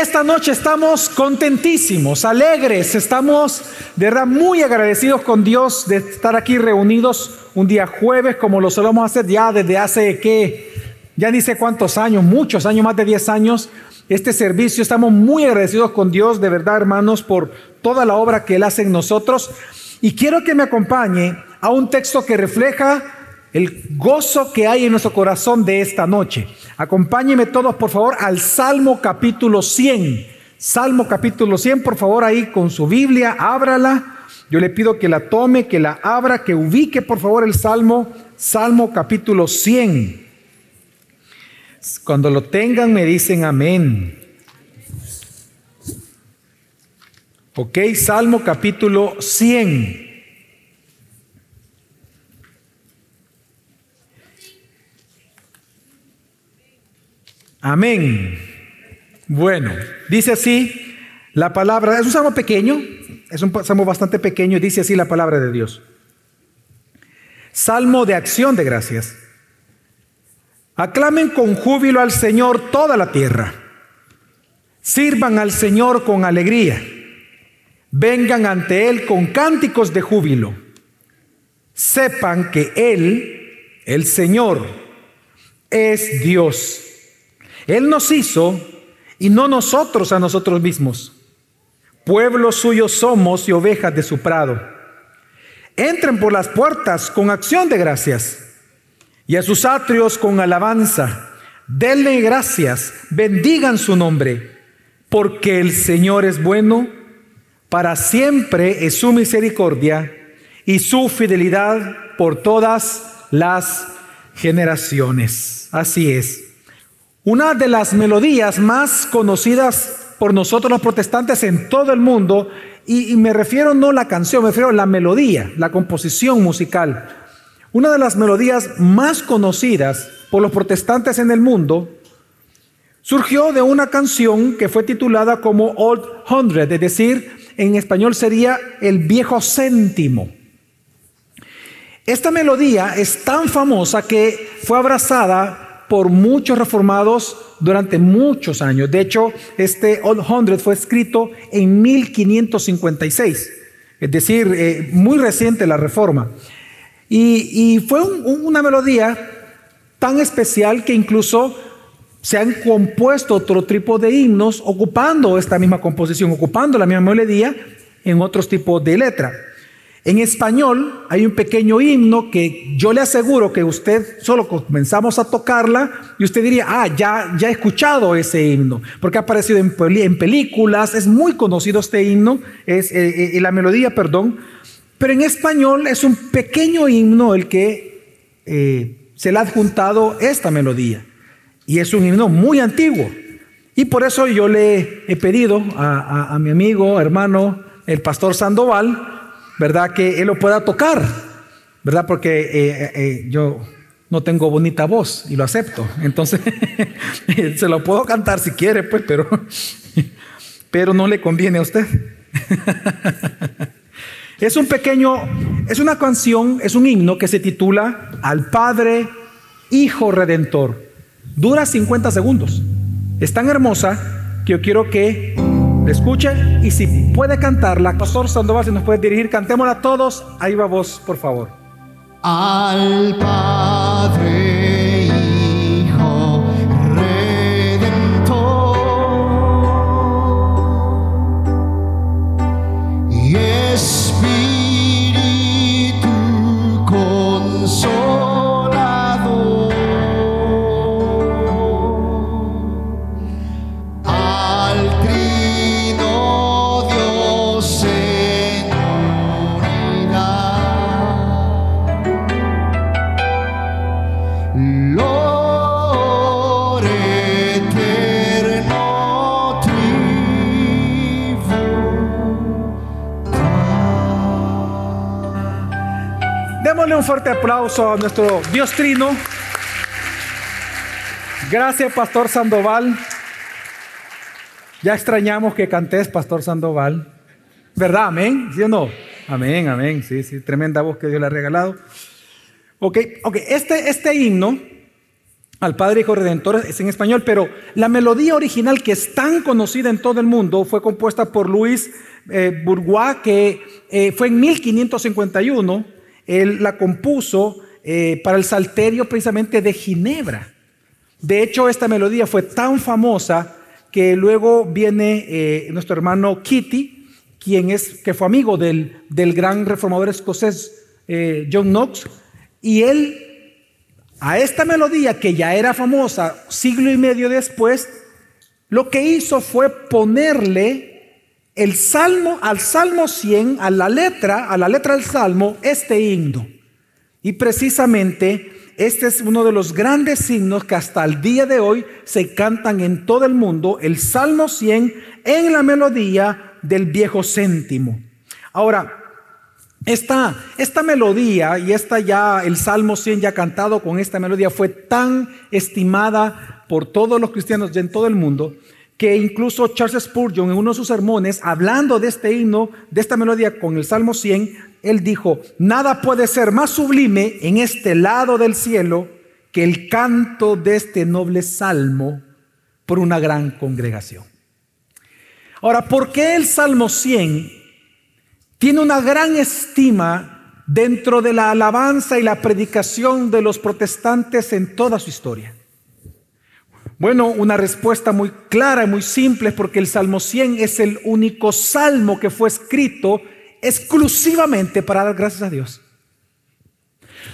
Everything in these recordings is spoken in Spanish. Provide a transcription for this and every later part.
Esta noche estamos contentísimos, alegres, estamos de verdad muy agradecidos con Dios de estar aquí reunidos un día jueves como lo solemos hacer ya desde hace que, ya ni sé cuántos años, muchos años, más de 10 años, este servicio. Estamos muy agradecidos con Dios, de verdad hermanos, por toda la obra que Él hace en nosotros. Y quiero que me acompañe a un texto que refleja el gozo que hay en nuestro corazón de esta noche. Acompáñenme todos, por favor, al Salmo capítulo 100. Salmo capítulo 100, por favor, ahí con su Biblia, ábrala. Yo le pido que la tome, que la abra, que ubique, por favor, el Salmo, Salmo capítulo 100. Cuando lo tengan, me dicen amén. Ok, Salmo capítulo 100. Amén. Bueno, dice así la palabra, es un salmo pequeño, es un salmo bastante pequeño, dice así la palabra de Dios. Salmo de acción de gracias. Aclamen con júbilo al Señor toda la tierra. Sirvan al Señor con alegría. Vengan ante Él con cánticos de júbilo. Sepan que Él, el Señor, es Dios él nos hizo y no nosotros a nosotros mismos. Pueblo suyo somos y ovejas de su prado. Entren por las puertas con acción de gracias y a sus atrios con alabanza. Denle gracias, bendigan su nombre, porque el Señor es bueno, para siempre es su misericordia y su fidelidad por todas las generaciones. Así es. Una de las melodías más conocidas por nosotros los protestantes en todo el mundo, y, me refiero no a la canción, me refiero a la melodía, la composición musical. Una de las melodías más conocidas por los protestantes en el mundo surgió de una canción que fue titulada como Old Hundred, es decir, en español sería el viejo céntimo. Esta melodía es tan famosa que fue abrazada por muchos reformados durante muchos años. De hecho, este Old Hundred fue escrito en 1556, es decir, eh, muy reciente la reforma. Y, fue una melodía tan especial que incluso se han compuesto otro tipo de himnos ocupando esta misma composición, ocupando la misma melodía en otros tipos de letra. En español hay un pequeño himno que yo le aseguro que usted solo comenzamos a tocarla y usted diría, ah, ya, ya he escuchado ese himno, porque ha aparecido en, películas, es muy conocido este himno, es eh, eh, la melodía, perdón, pero en español es un pequeño himno el que eh, se le ha adjuntado esta melodía y es un himno muy antiguo. Y por eso yo le he pedido a mi amigo, hermano, el pastor Sandoval, ¿verdad? Que Él lo pueda tocar, ¿verdad? Porque eh, eh, eh, yo no tengo bonita voz y lo acepto. Entonces, se lo puedo cantar si quiere, pues, pero, pero no le conviene a usted. Es un pequeño, es una canción, es un himno que se titula Al Padre, Hijo Redentor. Dura 50 segundos. Es tan hermosa que yo quiero que escuche y si puede cantarla, Pastor Sandoval, si nos puede dirigir, cantémosla todos. Ahí va vos, por favor. Al Padre. Fuerte aplauso a nuestro Dios Trino. Gracias, Pastor Sandoval. Ya extrañamos que cantes, Pastor Sandoval. ¿Verdad? Amén. ¿Sí o no? Amén, amén. Sí, sí, tremenda voz que Dios le ha regalado. Ok, ok. Este, este himno al Padre Hijo Redentor es en español, pero la melodía original que es tan conocida en todo el mundo fue compuesta por Luis eh, que eh, fue en 1551. Él la compuso eh, para el salterio precisamente de Ginebra. De hecho, esta melodía fue tan famosa que luego viene nuestro hermano Kitty, quien es, que fue amigo del, del gran reformador escocés John Knox, y él a esta melodía que ya era famosa siglo y medio después, lo que hizo fue ponerle el salmo al salmo 100, a la letra, a la letra del salmo, este himno. Y precisamente este es uno de los grandes signos que hasta el día de hoy se cantan en todo el mundo, el Salmo 100 en la melodía del viejo céntimo. Ahora, esta, esta melodía y esta ya, el Salmo 100 ya cantado con esta melodía fue tan estimada por todos los cristianos en todo el mundo que incluso Charles Spurgeon en uno de sus sermones, hablando de este himno, de esta melodía con el Salmo 100, él dijo, nada puede ser más sublime en este lado del cielo que el canto de este noble salmo por una gran congregación. Ahora, ¿por qué el Salmo 100 tiene una gran estima dentro de la alabanza y la predicación de los protestantes en toda su historia. Bueno, una respuesta muy clara y muy simple porque el Salmo 100 es el único salmo que fue escrito exclusivamente para dar gracias a Dios.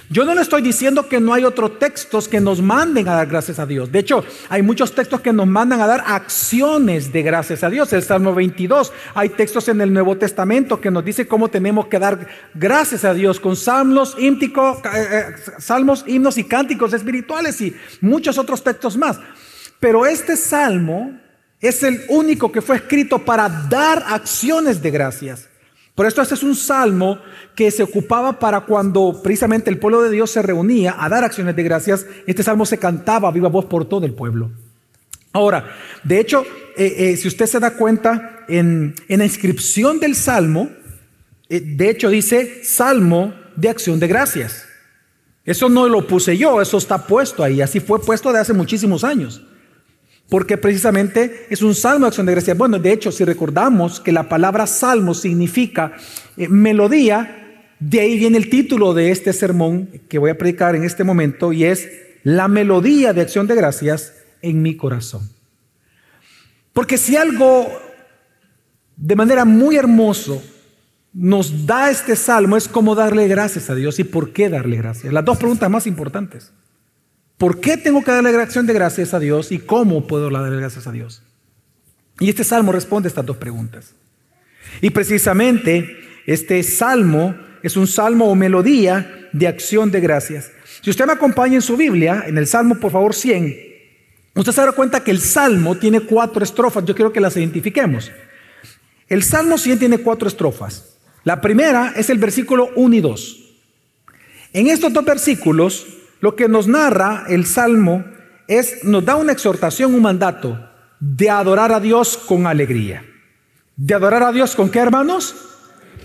Yo no le estoy diciendo que no hay otros textos que nos manden a dar gracias a Dios. De hecho, hay muchos textos que nos mandan a dar acciones de gracias a Dios. El Salmo 22, hay textos en el Nuevo Testamento que nos dice cómo tenemos que dar gracias a Dios con salmos, eh, eh, salmos, himnos y cánticos espirituales y muchos otros textos más. Pero este salmo es el único que fue escrito para dar acciones de gracias. Por esto este es un salmo que se ocupaba para cuando precisamente el pueblo de Dios se reunía a dar acciones de gracias. Este salmo se cantaba a viva voz por todo el pueblo. Ahora, de hecho, eh, eh, si usted se da cuenta en, la inscripción del salmo, eh, de hecho dice salmo de acción de gracias. Eso no lo puse yo, eso está puesto ahí, así fue puesto de hace muchísimos años porque precisamente es un salmo de acción de gracia. Bueno, de hecho, si recordamos que la palabra salmo significa eh, melodía, de ahí viene el título de este sermón que voy a predicar en este momento y es la melodía de acción de gracias en mi corazón. Porque si algo de manera muy hermoso nos da este salmo es cómo darle gracias a Dios y por qué darle gracias. Las dos preguntas más importantes. ¿Por qué tengo que darle acción de gracias a Dios y cómo puedo darle gracias a Dios? Y este salmo responde a estas dos preguntas. Y precisamente este salmo es un salmo o melodía de acción de gracias. Si usted me acompaña en su Biblia, en el salmo por favor 100, usted se dará cuenta que el salmo tiene cuatro estrofas. Yo quiero que las identifiquemos. El salmo 100 tiene cuatro estrofas. La primera es el versículo 1 y 2. En estos dos versículos lo que nos narra el Salmo es, nos da una exhortación, un mandato de adorar a Dios con alegría. ¿De adorar a Dios con qué, hermanos?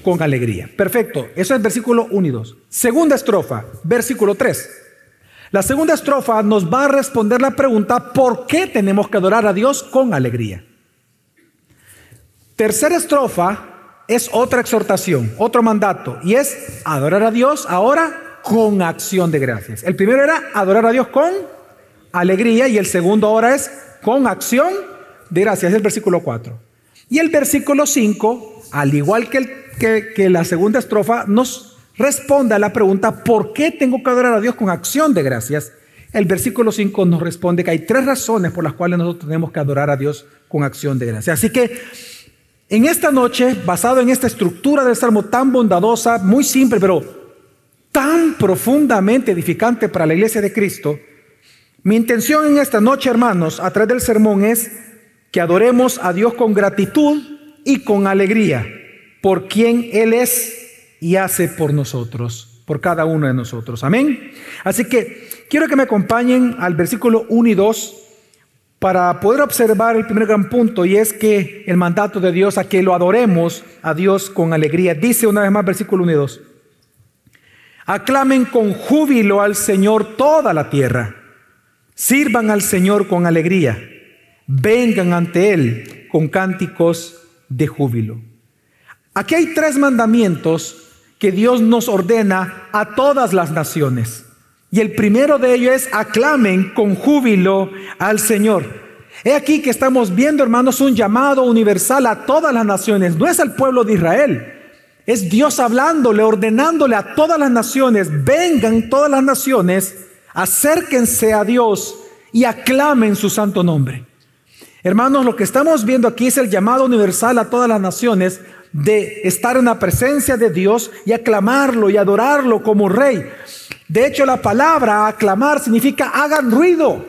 Con alegría. Perfecto. Eso es versículo 1 y 2. Segunda estrofa, versículo 3. La segunda estrofa nos va a responder la pregunta, ¿por qué tenemos que adorar a Dios con alegría? Tercera estrofa es otra exhortación, otro mandato, y es adorar a Dios ahora con acción de gracias. El primero era adorar a Dios con alegría y el segundo ahora es con acción de gracias, es el versículo 4. Y el versículo 5, al igual que, que, la segunda estrofa, nos responde a la pregunta, ¿por qué tengo que adorar a Dios con acción de gracias? El versículo 5 nos responde que hay tres razones por las cuales nosotros tenemos que adorar a Dios con acción de gracias. Así que en esta noche, basado en esta estructura del Salmo tan bondadosa, muy simple, pero tan profundamente edificante para la iglesia de Cristo, mi intención en esta noche, hermanos, a través del sermón es que adoremos a Dios con gratitud y con alegría por quien Él es y hace por nosotros, por cada uno de nosotros. Amén. Así que quiero que me acompañen al versículo 1 y 2 para poder observar el primer gran punto y es que el mandato de Dios a que lo adoremos a Dios con alegría. Dice una vez más versículo 1 y 2. Aclamen con júbilo al Señor toda la tierra. Sirvan al Señor con alegría. Vengan ante Él con cánticos de júbilo. Aquí hay tres mandamientos que Dios nos ordena a todas las naciones. Y el primero de ellos es aclamen con júbilo al Señor. He aquí que estamos viendo, hermanos, un llamado universal a todas las naciones. No es al pueblo de Israel. Es Dios hablándole, ordenándole a todas las naciones, vengan todas las naciones, acérquense a Dios y aclamen su santo nombre. Hermanos, lo que estamos viendo aquí es el llamado universal a todas las naciones de estar en la presencia de Dios y aclamarlo y adorarlo como rey. De hecho, la palabra aclamar significa hagan ruido,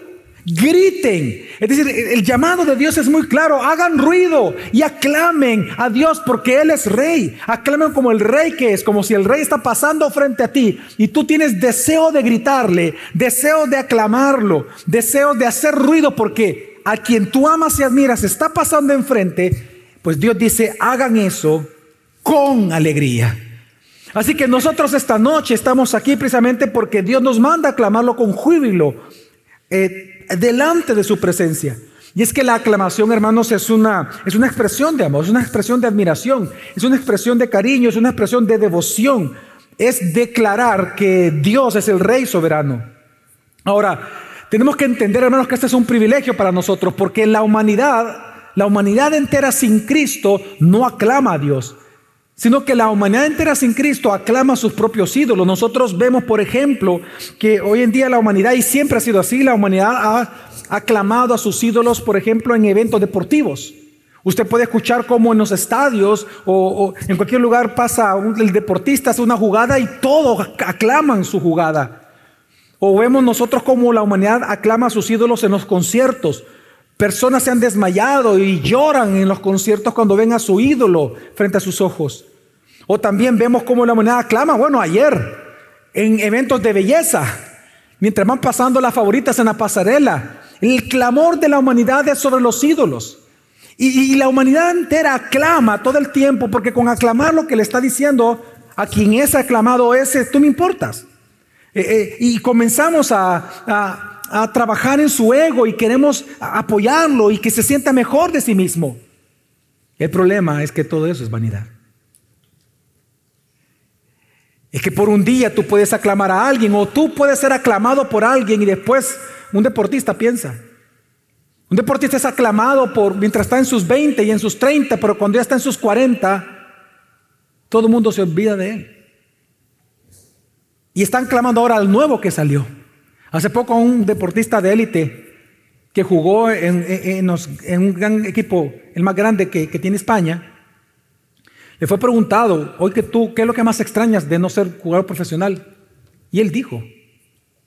griten. Es decir, el llamado de Dios es muy claro, hagan ruido y aclamen a Dios porque Él es rey. Aclamen como el rey que es, como si el rey está pasando frente a ti y tú tienes deseo de gritarle, deseo de aclamarlo, deseo de hacer ruido porque a quien tú amas y admiras está pasando enfrente pues Dios dice, hagan eso con alegría. Así que nosotros esta noche estamos aquí precisamente porque Dios nos manda a aclamarlo con júbilo eh, delante de su presencia. Y es que la aclamación, hermanos, es una, es una expresión de amor, es una expresión de admiración, es una expresión de cariño, es una expresión de devoción. Es declarar que Dios es el Rey soberano. Ahora, tenemos que entender, hermanos, que este es un privilegio para nosotros, porque la humanidad la humanidad entera sin Cristo no aclama a Dios, sino que la humanidad entera sin Cristo aclama a sus propios ídolos. Nosotros vemos, por ejemplo, que hoy en día la humanidad, y siempre ha sido así, la humanidad ha aclamado a sus ídolos, por ejemplo, en eventos deportivos. Usted puede escuchar cómo en los estadios o, en cualquier lugar pasa el deportista hace una jugada y todos aclaman su jugada. O vemos nosotros cómo la humanidad aclama a sus ídolos en los conciertos. Personas se han desmayado y lloran en los conciertos cuando ven a su ídolo frente a sus ojos. O también vemos cómo la humanidad aclama, bueno, ayer, en eventos de belleza, mientras van pasando las favoritas en la pasarela, el clamor de la humanidad es sobre los ídolos. Y, la humanidad entera aclama todo el tiempo, porque con aclamar lo que le está diciendo a quien es aclamado ese, tú me importas. Eh, eh, y comenzamos a trabajar en su ego y queremos apoyarlo y que se sienta mejor de sí mismo. El problema es que todo eso es vanidad. Es que por un día tú puedes aclamar a alguien o tú puedes ser aclamado por alguien y después un deportista piensa. Un deportista es aclamado por mientras está en sus 20 y en sus 30, pero cuando ya está en sus 40, todo el mundo se olvida de él. Y están clamando ahora al nuevo que salió. Hace poco un deportista de élite que jugó en, un gran equipo, el más grande que, tiene España, le fue preguntado, hoy que tú, ¿qué es lo que más extrañas de no ser jugador profesional? Y él dijo,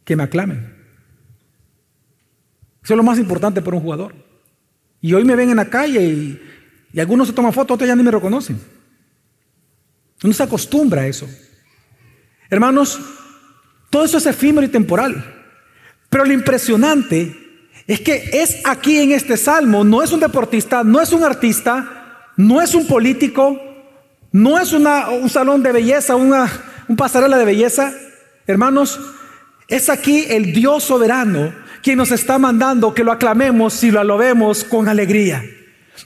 que me aclamen. Eso es lo más importante para un jugador. Y hoy me ven en la calle y, y algunos se toman fotos, otros ya ni me reconocen. Uno se acostumbra a eso. Hermanos, todo eso es efímero y temporal. Pero lo impresionante es que es aquí en este salmo, no es un deportista, no es un artista, no es un político, no es un salón de belleza, una un pasarela de belleza. Hermanos, es aquí el Dios soberano quien nos está mandando que lo aclamemos y lo alobemos con alegría.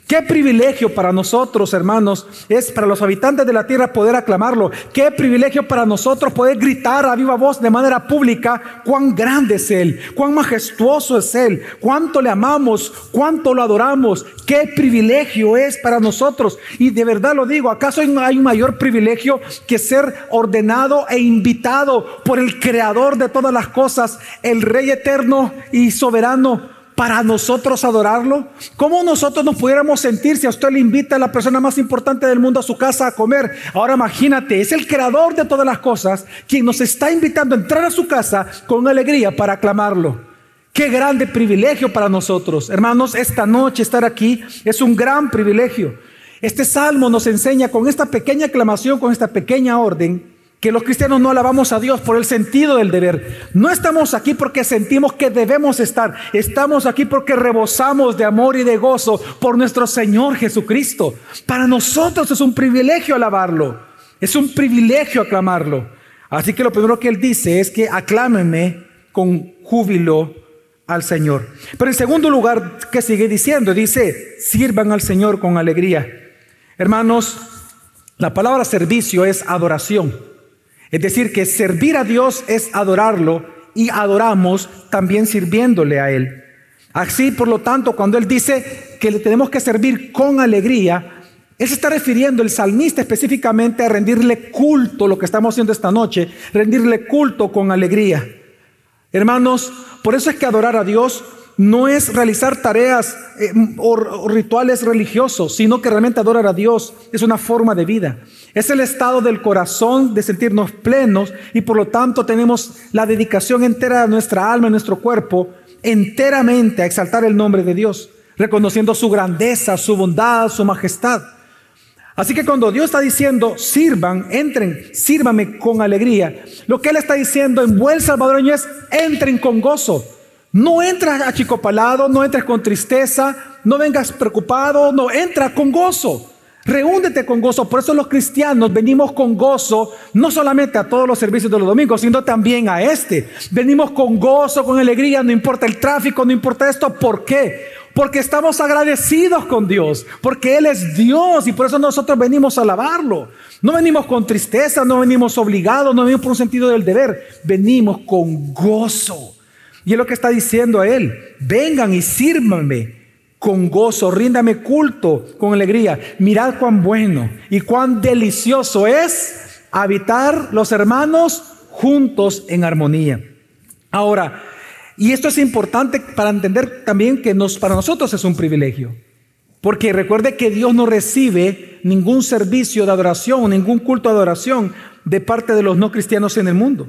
Qué privilegio para nosotros, hermanos, es para los habitantes de la tierra poder aclamarlo. Qué privilegio para nosotros poder gritar a viva voz de manera pública cuán grande es Él, cuán majestuoso es Él, cuánto le amamos, cuánto lo adoramos. Qué privilegio es para nosotros. Y de verdad lo digo, ¿acaso hay un mayor privilegio que ser ordenado e invitado por el Creador de todas las cosas, el Rey eterno y soberano? Para nosotros adorarlo? ¿Cómo nosotros nos pudiéramos sentir si a usted le invita a la persona más importante del mundo a su casa a comer? Ahora imagínate, es el creador de todas las cosas quien nos está invitando a entrar a su casa con alegría para aclamarlo. Qué grande privilegio para nosotros. Hermanos, esta noche estar aquí es un gran privilegio. Este salmo nos enseña con esta pequeña aclamación, con esta pequeña orden, que los cristianos no alabamos a Dios por el sentido del deber. No estamos aquí porque sentimos que debemos estar. Estamos aquí porque rebosamos de amor y de gozo por nuestro Señor Jesucristo. Para nosotros es un privilegio alabarlo. Es un privilegio aclamarlo. Así que lo primero que Él dice es que aclámenme con júbilo al Señor. Pero en segundo lugar, ¿qué sigue diciendo? Dice, sirvan al Señor con alegría. Hermanos, la palabra servicio es adoración. Es decir, que servir a Dios es adorarlo y adoramos también sirviéndole a Él. Así, por lo tanto, cuando Él dice que le tenemos que servir con alegría, Él se está refiriendo, el salmista específicamente, a rendirle culto, lo que estamos haciendo esta noche, rendirle culto con alegría. Hermanos, por eso es que adorar a Dios no es realizar tareas eh, o, rituales religiosos, sino que realmente adorar a Dios es una forma de vida. Es el estado del corazón de sentirnos plenos y por lo tanto tenemos la dedicación entera de nuestra alma y nuestro cuerpo enteramente a exaltar el nombre de Dios, reconociendo su grandeza, su bondad, su majestad. Así que cuando Dios está diciendo, sirvan, entren, sírvame con alegría, lo que Él está diciendo en buen salvadoreño es, entren con gozo. No entras achicopalado, no entres con tristeza, no vengas preocupado, no, entra con gozo. Reúndete con gozo. Por eso los cristianos venimos con gozo, no solamente a todos los servicios de los domingos, sino también a este. Venimos con gozo, con alegría, no importa el tráfico, no importa esto. ¿Por qué? Porque estamos agradecidos con Dios, porque Él es Dios y por eso nosotros venimos a alabarlo. No venimos con tristeza, no venimos obligados, no venimos por un sentido del deber, venimos con gozo. Y es lo que está diciendo a Él, vengan y sírvanme con gozo, ríndame culto con alegría. Mirad cuán bueno y cuán delicioso es habitar los hermanos juntos en armonía. Ahora, y esto es importante para entender también que nos, para nosotros es un privilegio. Porque recuerde que Dios no recibe ningún servicio de adoración, ningún culto de adoración de parte de los no cristianos en el mundo.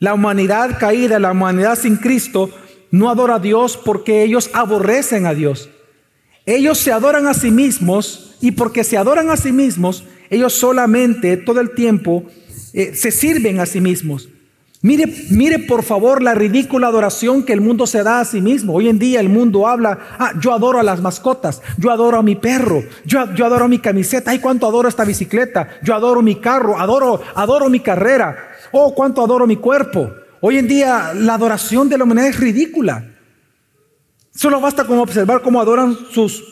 La humanidad caída, la humanidad sin Cristo, no adora a Dios porque ellos aborrecen a Dios. Ellos se adoran a sí mismos y porque se adoran a sí mismos, ellos solamente todo el tiempo eh, se sirven a sí mismos. Mire, mire por favor la ridícula adoración que el mundo se da a sí mismo. Hoy en día el mundo habla, ah, yo adoro a las mascotas, yo adoro a mi perro, yo, yo adoro mi camiseta, ay, cuánto adoro esta bicicleta, yo adoro mi carro, adoro, adoro mi carrera, oh, cuánto adoro mi cuerpo. Hoy en día la adoración de la humanidad es ridícula. Solo basta con observar cómo adoran sus,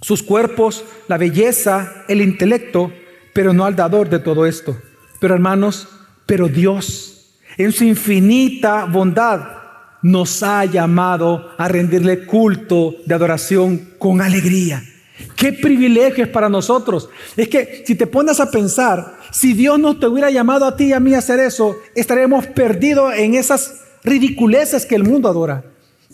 sus cuerpos, la belleza, el intelecto, pero no al dador de todo esto. Pero hermanos, pero Dios, en su infinita bondad, nos ha llamado a rendirle culto de adoración con alegría. Qué privilegio es para nosotros. Es que si te pones a pensar, si Dios no te hubiera llamado a ti y a mí a hacer eso, estaremos perdidos en esas ridiculeces que el mundo adora.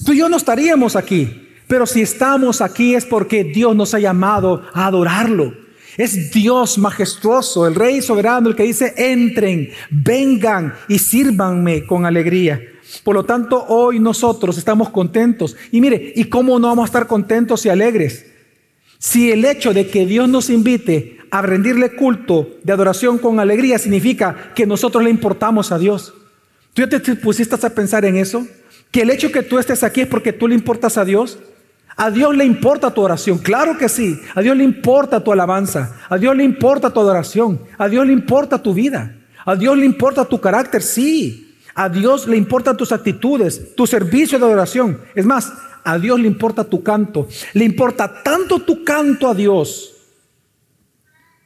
Tú y yo no estaríamos aquí, pero si estamos aquí es porque Dios nos ha llamado a adorarlo. Es Dios majestuoso, el Rey soberano, el que dice, entren, vengan y sírvanme con alegría. Por lo tanto, hoy nosotros estamos contentos. Y mire, ¿y cómo no vamos a estar contentos y alegres? Si el hecho de que Dios nos invite a rendirle culto de adoración con alegría significa que nosotros le importamos a Dios. ¿Tú ya te pusiste a pensar en eso? Que el hecho que tú estés aquí es porque tú le importas a Dios. A Dios le importa tu oración, claro que sí. A Dios le importa tu alabanza. A Dios le importa tu adoración. A Dios le importa tu vida. A Dios le importa tu carácter, sí. A Dios le importan tus actitudes, tu servicio de adoración. Es más, a Dios le importa tu canto. Le importa tanto tu canto a Dios.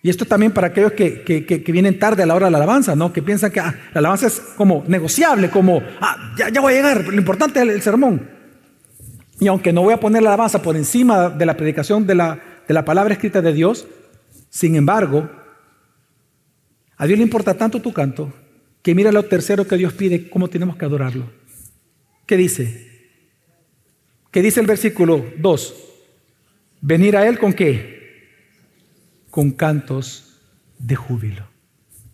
Y esto también para aquellos que, vienen tarde a la hora de la alabanza, ¿no? Que piensan que ah, la alabanza es como negociable, como, ah, ya, ya voy a llegar, lo importante es el, sermón. Y aunque no voy a poner la alabanza por encima de la predicación de la, de la palabra escrita de Dios, sin embargo, a Dios le importa tanto tu canto que mira lo tercero que Dios pide, cómo tenemos que adorarlo. ¿Qué dice? ¿Qué dice el versículo 2? Venir a Él con qué? Con cantos de júbilo.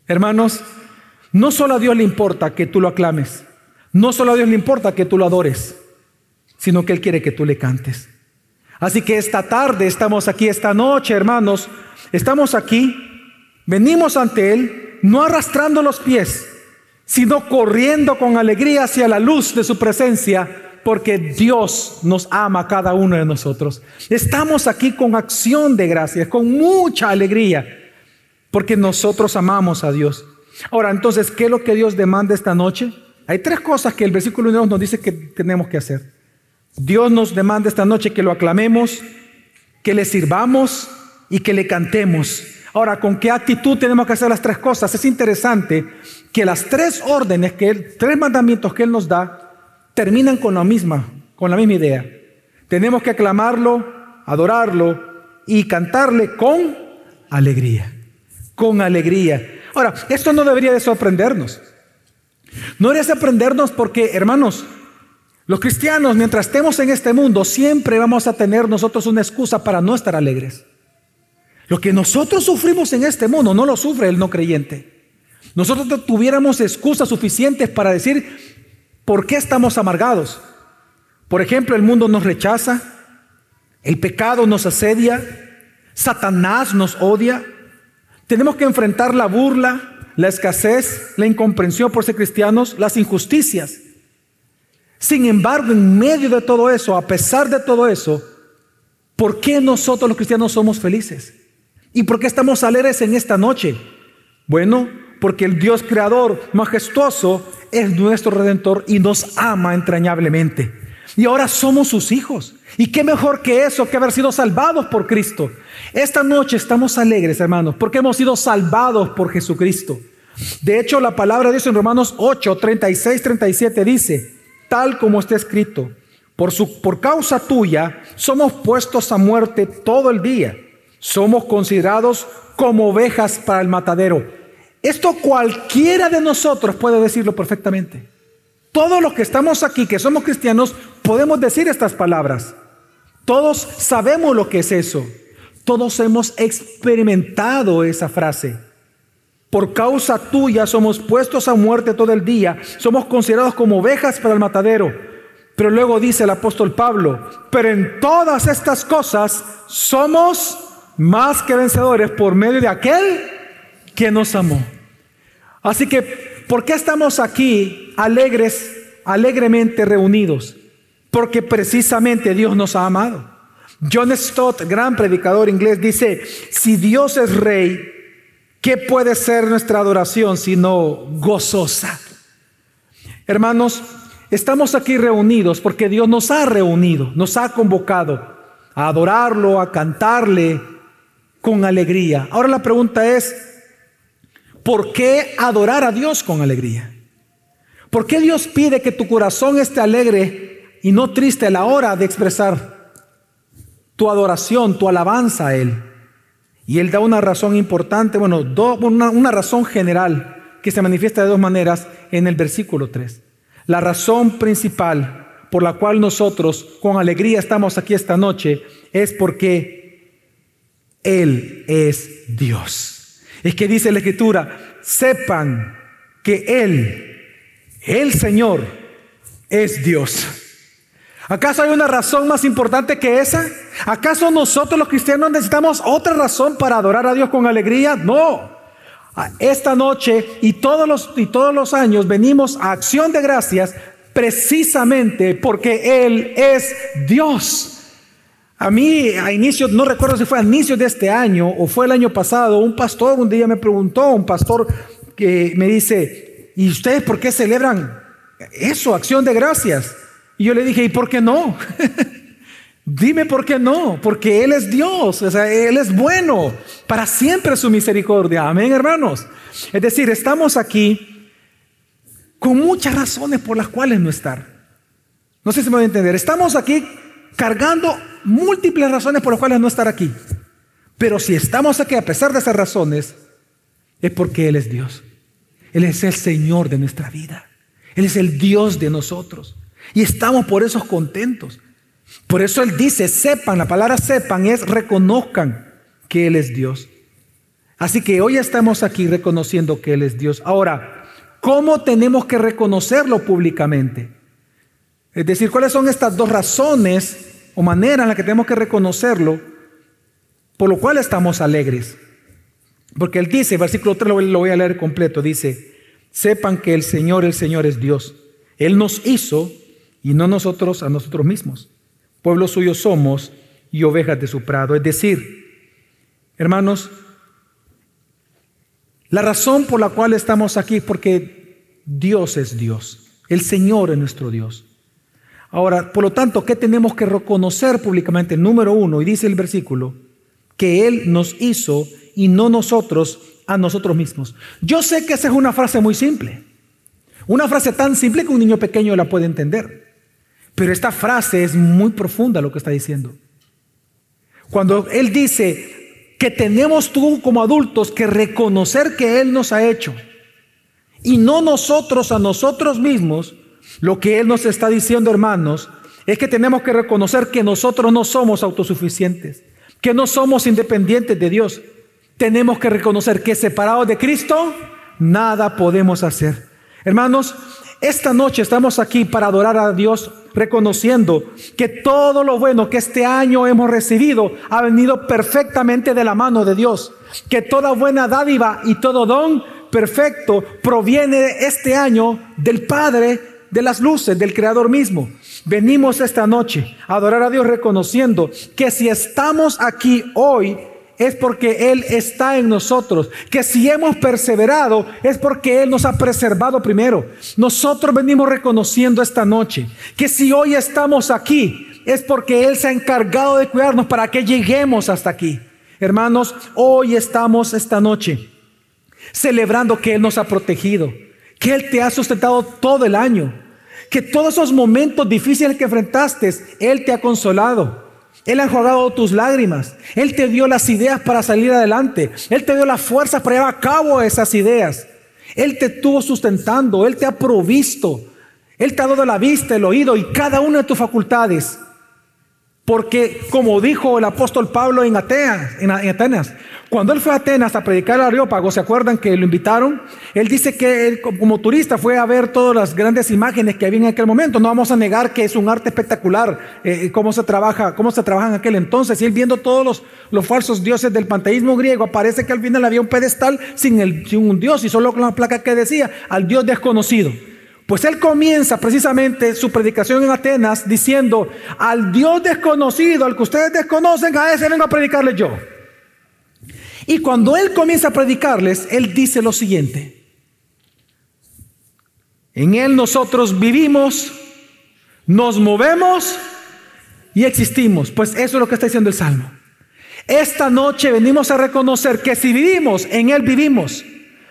Hermanos, no solo a Dios le importa que tú lo aclames, no solo a Dios le importa que tú lo adores, sino que Él quiere que tú le cantes. Así que esta tarde estamos aquí, esta noche, hermanos, estamos aquí, venimos ante Él, no arrastrando los pies, sino corriendo con alegría hacia la luz de su presencia porque Dios nos ama a cada uno de nosotros. Estamos aquí con acción de gracias, con mucha alegría, porque nosotros amamos a Dios. Ahora, entonces, ¿qué es lo que Dios demanda esta noche? Hay tres cosas que el versículo 1 nos dice que tenemos que hacer. Dios nos demanda esta noche que lo aclamemos, que le sirvamos y que le cantemos. Ahora, ¿con qué actitud tenemos que hacer las tres cosas? Es interesante que las tres órdenes, que tres mandamientos que Él nos da, terminan con la misma, con la misma idea. Tenemos que aclamarlo, adorarlo y cantarle con alegría. Con alegría. Ahora, esto no debería de sorprendernos. No debería sorprendernos porque, hermanos, los cristianos, mientras estemos en este mundo, siempre vamos a tener nosotros una excusa para no estar alegres. Lo que nosotros sufrimos en este mundo no lo sufre el no creyente. Nosotros tuviéramos excusas suficientes para decir por qué estamos amargados. Por ejemplo, el mundo nos rechaza, el pecado nos asedia, Satanás nos odia. Tenemos que enfrentar la burla, la escasez, la incomprensión por ser cristianos, las injusticias. Sin embargo, en medio de todo eso, a pesar de todo eso, ¿por qué nosotros los cristianos somos felices? ¿Y por qué estamos alegres en esta noche? Bueno, porque el Dios creador majestuoso es nuestro redentor y nos ama entrañablemente. Y ahora somos sus hijos. ¿Y qué mejor que eso, que haber sido salvados por Cristo? Esta noche estamos alegres, hermanos, porque hemos sido salvados por Jesucristo. De hecho, la palabra de Dios en Romanos 8, 36, 37 dice, tal como está escrito, por, su, por causa tuya somos puestos a muerte todo el día somos considerados como ovejas para el matadero. Esto cualquiera de nosotros puede decirlo perfectamente. Todos los que estamos aquí, que somos cristianos, podemos decir estas palabras. Todos sabemos lo que es eso. Todos hemos experimentado esa frase. Por causa tuya somos puestos a muerte todo el día. Somos considerados como ovejas para el matadero. Pero luego dice el apóstol Pablo, pero en todas estas cosas somos más que vencedores por medio de aquel que nos amó. Así que, ¿por qué estamos aquí alegres, alegremente reunidos? Porque precisamente Dios nos ha amado. John Stott, gran predicador inglés, dice, si Dios es rey, ¿qué puede ser nuestra adoración sino gozosa? Hermanos, estamos aquí reunidos porque Dios nos ha reunido, nos ha convocado a adorarlo, a cantarle, con alegría. Ahora la pregunta es, ¿por qué adorar a Dios con alegría? ¿Por qué Dios pide que tu corazón esté alegre y no triste a la hora de expresar tu adoración, tu alabanza a Él? Y Él da una razón importante, bueno, una, una razón general que se manifiesta de dos maneras en el versículo 3. La razón principal por la cual nosotros con alegría estamos aquí esta noche es porque él es Dios. Es que dice la escritura, sepan que Él, el Señor, es Dios. ¿Acaso hay una razón más importante que esa? ¿Acaso nosotros los cristianos necesitamos otra razón para adorar a Dios con alegría? No. Esta noche y todos los, y todos los años venimos a acción de gracias precisamente porque Él es Dios. A mí, a inicios, no recuerdo si fue a inicios de este año o fue el año pasado, un pastor un día me preguntó, un pastor que me dice, ¿y ustedes por qué celebran eso, acción de gracias? Y yo le dije, ¿y por qué no? Dime por qué no, porque Él es Dios, o sea, Él es bueno, para siempre su misericordia. Amén, hermanos. Es decir, estamos aquí con muchas razones por las cuales no estar. No sé si me voy a entender. Estamos aquí cargando múltiples razones por las cuales no estar aquí. Pero si estamos aquí a pesar de esas razones, es porque Él es Dios. Él es el Señor de nuestra vida. Él es el Dios de nosotros. Y estamos por eso contentos. Por eso Él dice, sepan, la palabra sepan es reconozcan que Él es Dios. Así que hoy estamos aquí reconociendo que Él es Dios. Ahora, ¿cómo tenemos que reconocerlo públicamente? Es decir, ¿cuáles son estas dos razones o manera en la que tenemos que reconocerlo, por lo cual estamos alegres. Porque él dice, versículo 3 lo voy a leer completo, dice, sepan que el Señor, el Señor es Dios. Él nos hizo y no nosotros a nosotros mismos. Pueblo suyo somos y ovejas de su prado. Es decir, hermanos, la razón por la cual estamos aquí es porque Dios es Dios. El Señor es nuestro Dios. Ahora, por lo tanto, ¿qué tenemos que reconocer públicamente? Número uno, y dice el versículo, que Él nos hizo y no nosotros a nosotros mismos. Yo sé que esa es una frase muy simple. Una frase tan simple que un niño pequeño la puede entender. Pero esta frase es muy profunda lo que está diciendo. Cuando Él dice que tenemos tú como adultos que reconocer que Él nos ha hecho y no nosotros a nosotros mismos, lo que Él nos está diciendo, hermanos, es que tenemos que reconocer que nosotros no somos autosuficientes, que no somos independientes de Dios. Tenemos que reconocer que separados de Cristo, nada podemos hacer. Hermanos, esta noche estamos aquí para adorar a Dios reconociendo que todo lo bueno que este año hemos recibido ha venido perfectamente de la mano de Dios. Que toda buena dádiva y todo don perfecto proviene este año del Padre de las luces, del Creador mismo. Venimos esta noche a adorar a Dios reconociendo que si estamos aquí hoy es porque Él está en nosotros. Que si hemos perseverado es porque Él nos ha preservado primero. Nosotros venimos reconociendo esta noche que si hoy estamos aquí es porque Él se ha encargado de cuidarnos para que lleguemos hasta aquí. Hermanos, hoy estamos esta noche celebrando que Él nos ha protegido, que Él te ha sustentado todo el año, que todos esos momentos difíciles que enfrentaste, Él te ha consolado. Él ha enjuagado tus lágrimas. Él te dio las ideas para salir adelante. Él te dio las fuerzas para llevar a cabo esas ideas. Él te estuvo sustentando. Él te ha provisto. Él te ha dado la vista, el oído y cada una de tus facultades. Porque como dijo el apóstol Pablo en Atenas, en Atenas, cuando él fue a Atenas a predicar al Areópago, ¿se acuerdan que lo invitaron? Él dice que él como turista fue a ver todas las grandes imágenes que había en aquel momento. No vamos a negar que es un arte espectacular, eh, cómo se trabaja, cómo se trabaja en aquel entonces. Y él viendo todos los, falsos dioses del panteísmo griego, aparece que al final había un pedestal sin, el, sin un dios y solo con la placa que decía al dios desconocido. Pues él comienza precisamente su predicación en Atenas diciendo, al Dios desconocido, al que ustedes desconocen, a ese vengo a predicarles yo. Y cuando él comienza a predicarles, él dice lo siguiente, en él nosotros vivimos, nos movemos y existimos. Pues eso es lo que está diciendo el Salmo. Esta noche venimos a reconocer que si vivimos, en él vivimos.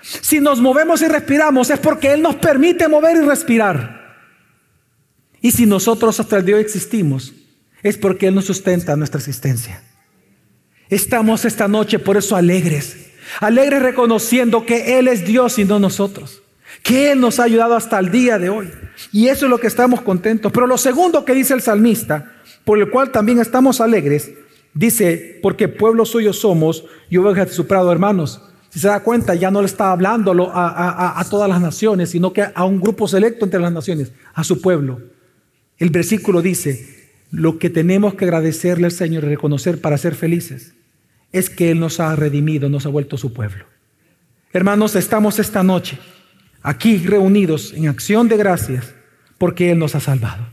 Si nos movemos y respiramos es porque Él nos permite mover y respirar. Y si nosotros hasta el día de hoy existimos, es porque Él nos sustenta nuestra existencia. Estamos esta noche por eso alegres. Alegres reconociendo que Él es Dios y no nosotros. Que Él nos ha ayudado hasta el día de hoy. Y eso es lo que estamos contentos. Pero lo segundo que dice el salmista, por el cual también estamos alegres, dice, porque pueblo suyo somos y ovejas de su prado, hermanos. Si se da cuenta, ya no le está hablando a, todas las naciones, sino que a un grupo selecto entre las naciones, a su pueblo. El versículo dice, lo que tenemos que agradecerle al Señor y reconocer para ser felices es que Él nos ha redimido, nos ha vuelto su pueblo. Hermanos, estamos esta noche aquí reunidos en acción de gracias porque Él nos ha salvado.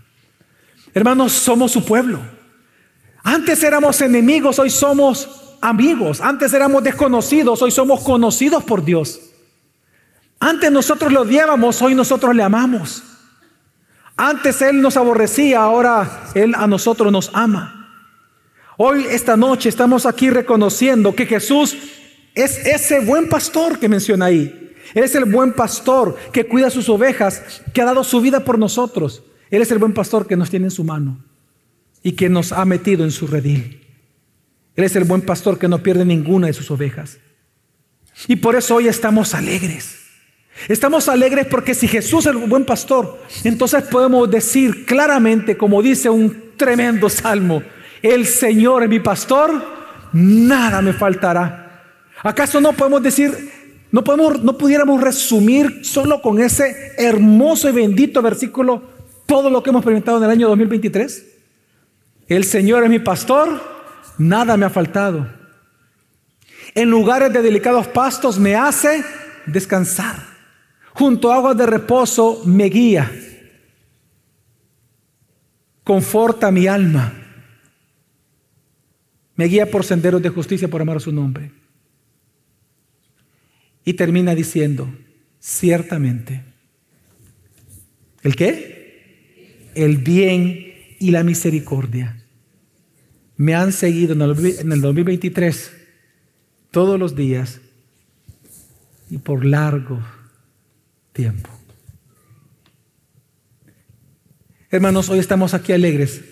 Hermanos, somos su pueblo. Antes éramos enemigos, hoy somos amigos. Antes éramos desconocidos, hoy somos conocidos por Dios. Antes nosotros lo odiábamos, hoy nosotros le amamos. Antes Él nos aborrecía, ahora Él a nosotros nos ama. Hoy, esta noche, estamos aquí reconociendo que Jesús es ese buen pastor que menciona ahí. Él es el buen pastor que cuida sus ovejas, que ha dado su vida por nosotros. Él es el buen pastor que nos tiene en su mano y que nos ha metido en su redil. Él es el buen pastor que no pierde ninguna de sus ovejas. Y por eso hoy estamos alegres. Estamos alegres porque si Jesús es el buen pastor, entonces podemos decir claramente, como dice un tremendo salmo, el Señor es mi pastor, nada me faltará. ¿Acaso no podemos decir, no, podemos, no pudiéramos resumir solo con ese hermoso y bendito versículo todo lo que hemos experimentado en el año 2023? El Señor es mi pastor, nada me ha faltado. En lugares de delicados pastos me hace descansar. Junto a aguas de reposo me guía. Conforta mi alma. Me guía por senderos de justicia por amar a su nombre. Y termina diciendo, ciertamente. ¿El qué? el bien y la misericordia me han seguido en el 2023 todos los días y por largo tiempo. Hermanos, hoy estamos aquí alegres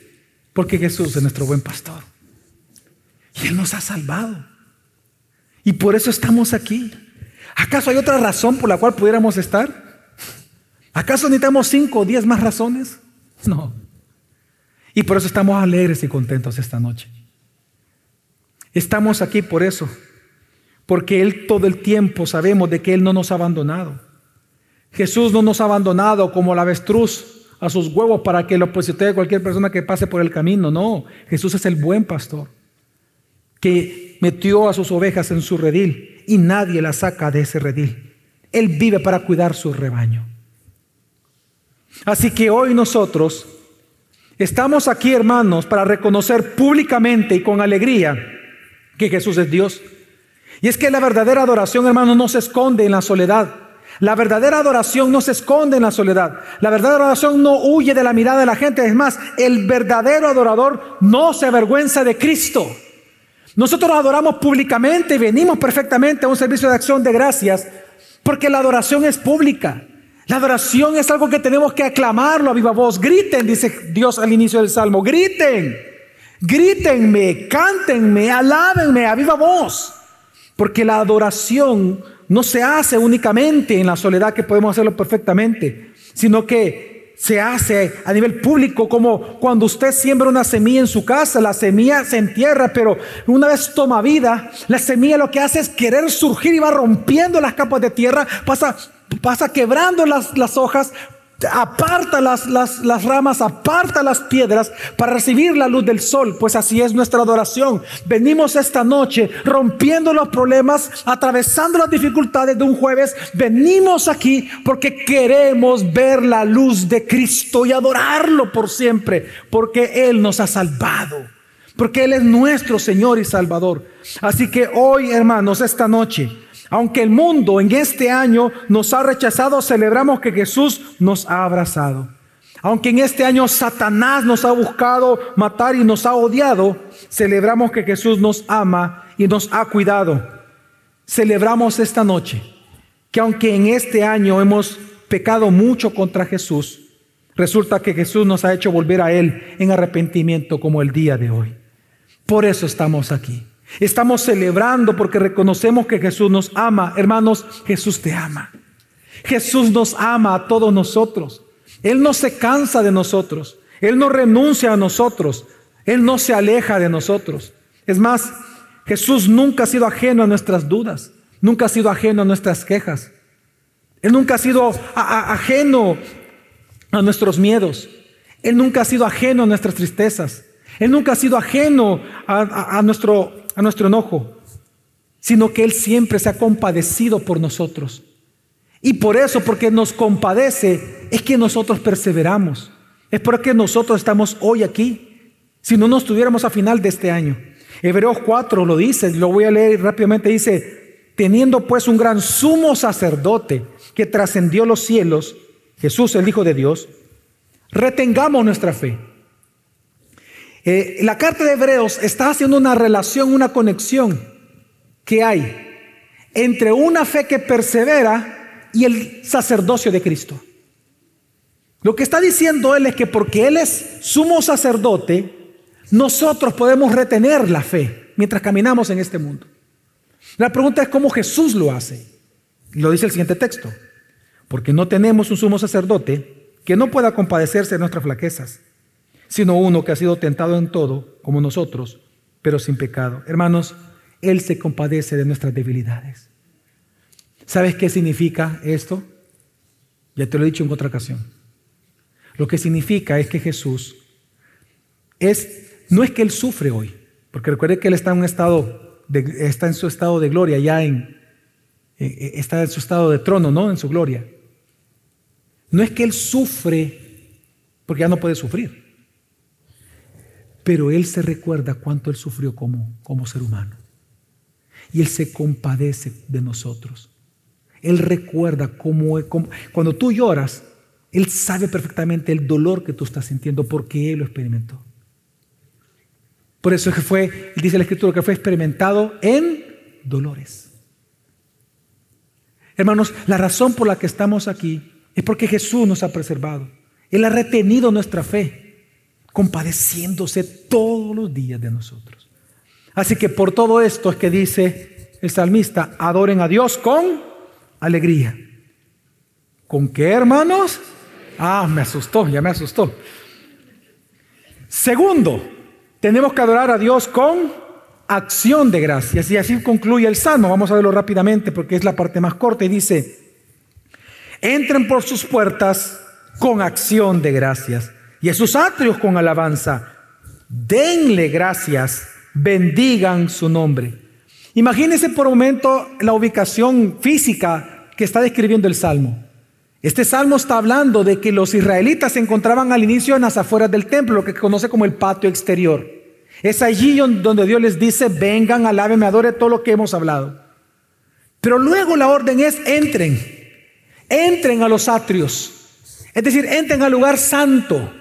porque Jesús es nuestro buen pastor. Y Él nos ha salvado. Y por eso estamos aquí. ¿Acaso hay otra razón por la cual pudiéramos estar? ¿Acaso necesitamos cinco o diez más razones? No. Y por eso estamos alegres y contentos esta noche. Estamos aquí por eso. Porque Él todo el tiempo sabemos de que Él no nos ha abandonado. Jesús no nos ha abandonado como la avestruz a sus huevos para que lo de cualquier persona que pase por el camino. No, Jesús es el buen pastor que metió a sus ovejas en su redil y nadie la saca de ese redil. Él vive para cuidar su rebaño. Así que hoy nosotros estamos aquí, hermanos, para reconocer públicamente y con alegría que Jesús es Dios. Y es que la verdadera adoración, hermanos, no se esconde en la soledad. La verdadera adoración no se esconde en la soledad. La verdadera adoración no huye de la mirada de la gente. Es más, el verdadero adorador no se avergüenza de Cristo. Nosotros adoramos públicamente y venimos perfectamente a un servicio de acción de gracias porque la adoración es pública. La adoración es algo que tenemos que aclamarlo a viva voz. Griten, dice Dios al inicio del Salmo. Griten, grítenme, cántenme, alábenme a viva voz. Porque la adoración no se hace únicamente en la soledad que podemos hacerlo perfectamente, sino que se hace a nivel público como cuando usted siembra una semilla en su casa, la semilla se entierra, pero una vez toma vida, la semilla lo que hace es querer surgir y va rompiendo las capas de tierra, pasa, pasa quebrando las, las hojas, aparta las, las, ramas, aparta las piedras para recibir la luz del sol, pues así es nuestra adoración. Venimos esta noche rompiendo los problemas, atravesando las dificultades de un jueves. Venimos aquí porque queremos ver la luz de Cristo y adorarlo por siempre, porque Él nos ha salvado, porque Él es nuestro Señor y Salvador. Así que hoy, hermanos, esta noche, aunque el mundo en este año nos ha rechazado, celebramos que Jesús nos ha abrazado. Aunque en este año Satanás nos ha buscado matar y nos ha odiado, celebramos que Jesús nos ama y nos ha cuidado. Celebramos esta noche que aunque en este año hemos pecado mucho contra Jesús, resulta que Jesús nos ha hecho volver a Él en arrepentimiento como el día de hoy. Por eso estamos aquí. Estamos celebrando porque reconocemos que Jesús nos ama. Hermanos, Jesús te ama. Jesús nos ama a todos nosotros. Él no se cansa de nosotros. Él no renuncia a nosotros. Él no se aleja de nosotros. Es más, Jesús nunca ha sido ajeno a nuestras dudas. Nunca ha sido ajeno a nuestras quejas. Él nunca ha sido ajeno a nuestros miedos. Él nunca ha sido ajeno a nuestras tristezas. Él nunca ha sido ajeno a, nuestro a nuestro enojo, sino que Él siempre se ha compadecido por nosotros. Y por eso, porque nos compadece, es que nosotros perseveramos. Es porque nosotros estamos hoy aquí. Si no nos tuviéramos a final de este año. Hebreos 4 lo dice, lo voy a leer rápidamente, dice, teniendo pues un gran sumo sacerdote que trascendió los cielos, Jesús el Hijo de Dios, retengamos nuestra fe eh, la carta de Hebreos está haciendo una relación, una conexión que hay entre una fe que persevera y el sacerdocio de Cristo. Lo que está diciendo él es que porque él es sumo sacerdote, nosotros podemos retener la fe mientras caminamos en este mundo. La pregunta es cómo Jesús lo hace. Lo dice el siguiente texto. Porque no tenemos un sumo sacerdote que no pueda compadecerse de nuestras flaquezas sino uno que ha sido tentado en todo, como nosotros, pero sin pecado. Hermanos, Él se compadece de nuestras debilidades. ¿Sabes qué significa esto? Ya te lo he dicho en otra ocasión. Lo que significa es que Jesús es, no es que Él sufre hoy, porque recuerde que Él está en un estado, de, está en su estado de gloria, ya en, eh, eh, está en su estado de trono, ¿no? En su gloria. No es que Él sufre porque ya no puede sufrir. Pero Él se recuerda cuánto Él sufrió como, como ser humano. Y Él se compadece de nosotros. Él recuerda cómo, cuando tú lloras, Él sabe perfectamente el dolor que tú estás sintiendo porque Él lo experimentó. Por eso es que fue, dice la Escritura, que fue experimentado en dolores. Hermanos, la razón por la que estamos aquí es porque Jesús nos ha preservado. Él ha retenido nuestra fe, compadeciéndose todos los días de nosotros. Así que por todo esto es que dice el salmista, adoren a Dios con alegría. ¿Con qué, hermanos? Ah, me asustó, ya me asustó. Segundo, tenemos que adorar a Dios con acción de gracias. Y así concluye el Salmo. Vamos a verlo rápidamente porque es la parte más corta. Y dice, entren por sus puertas con acción de gracias y a sus atrios con alabanza. Denle gracias, bendigan su nombre. Imagínense por un momento la ubicación física que está describiendo el Salmo. Este salmo está hablando de que los israelitas se encontraban al inicio en las afueras del templo, lo que conoce como el patio exterior. Es allí donde Dios les dice, vengan, alábenme, adore todo lo que hemos hablado. Pero luego la orden es, entren, entren a los atrios. Es decir, entren al lugar santo.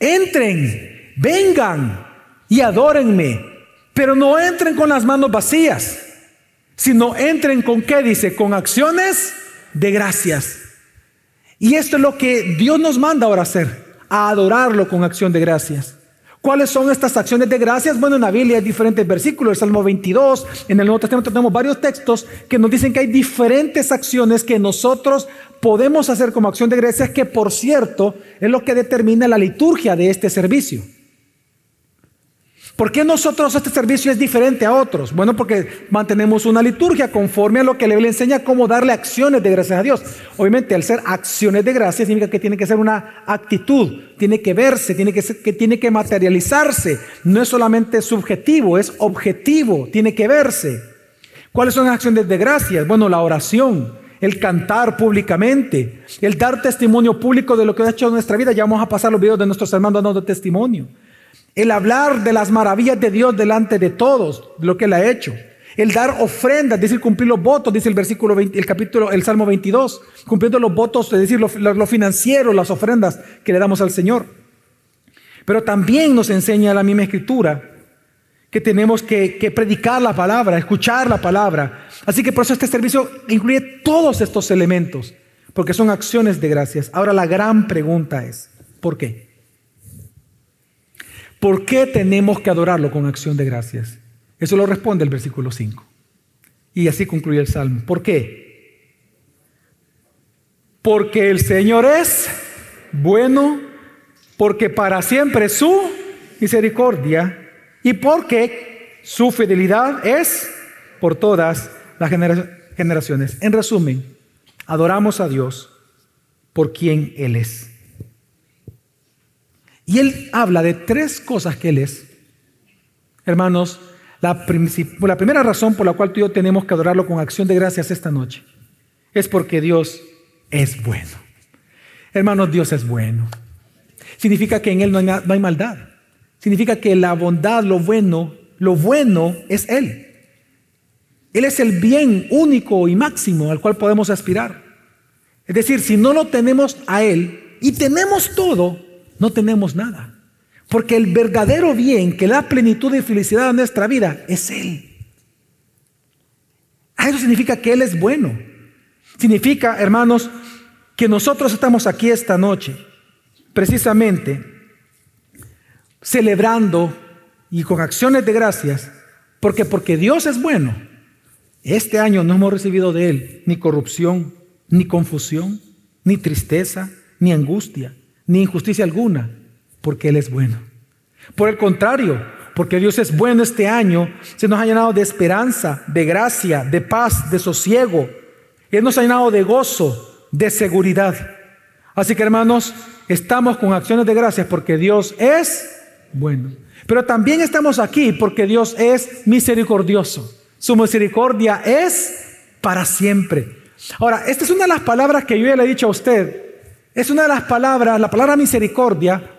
Entren, vengan y adórenme. Pero no entren con las manos vacías, sino entren con qué dice, con acciones de gracias. Y esto es lo que Dios nos manda ahora hacer, a adorarlo con acción de gracias. ¿Cuáles son estas acciones de gracias? Bueno, en la Biblia hay diferentes versículos, el Salmo 22, en el Nuevo Testamento tenemos varios textos que nos dicen que hay diferentes acciones que nosotros podemos hacer como acción de gracias, que por cierto es lo que determina la liturgia de este servicio. ¿Por qué nosotros este servicio es diferente a otros? Bueno, porque mantenemos una liturgia conforme a lo que la Biblia enseña cómo darle acciones de gracias a Dios. Obviamente, al ser acciones de gracias significa que tiene que ser una actitud, tiene que verse, tiene que, tiene que materializarse. No es solamente subjetivo, es objetivo, tiene que verse. ¿Cuáles son las acciones de gracias? Bueno, la oración, el cantar públicamente, el dar testimonio público de lo que ha hecho en nuestra vida. Ya vamos a pasar los videos de nuestros hermanos dando testimonio. El hablar de las maravillas de Dios delante de todos, lo que Él ha hecho. El dar ofrendas, decir, cumplir los votos, dice el versículo 20, el capítulo, el Salmo 22, cumpliendo los votos, es decir, lo, financiero, las ofrendas que le damos al Señor. Pero también nos enseña la misma escritura que tenemos que, que, predicar la palabra, escuchar la palabra. Así que por eso este servicio incluye todos estos elementos, porque son acciones de gracias. Ahora la gran pregunta es, ¿por qué? ¿Por qué tenemos que adorarlo con acción de gracias? Eso lo responde el versículo 5. Y así concluye el Salmo. ¿Por qué? Porque el Señor es bueno, porque para siempre su misericordia y porque su fidelidad es por todas las generaciones. En resumen, adoramos a Dios por quien Él es. Y él habla de tres cosas que él es. Hermanos, la, primera razón por la cual tú y yo tenemos que adorarlo con acción de gracias esta noche es porque Dios es bueno. Hermanos, Dios es bueno. Significa que en Él no hay, no hay maldad. Significa que la bondad, lo bueno, lo bueno es Él. Él es el bien único y máximo al cual podemos aspirar. Es decir, si no lo tenemos a Él y tenemos todo, no tenemos nada. Porque el verdadero bien que da plenitud y felicidad a nuestra vida es Él. Eso significa que Él es bueno. Significa, hermanos, que nosotros estamos aquí esta noche, precisamente, celebrando y con acciones de gracias, porque porque Dios es bueno. Este año no hemos recibido de Él ni corrupción, ni confusión, ni tristeza, ni angustia ni injusticia alguna, porque Él es bueno. Por el contrario, porque Dios es bueno este año, se nos ha llenado de esperanza, de gracia, de paz, de sosiego. Él nos ha llenado de gozo, de seguridad. Así que hermanos, estamos con acciones de gracias porque Dios es bueno. Pero también estamos aquí porque Dios es misericordioso. Su misericordia es para siempre. Ahora, esta es una de las palabras que yo ya le he dicho a usted es una de las palabras, la palabra misericordia,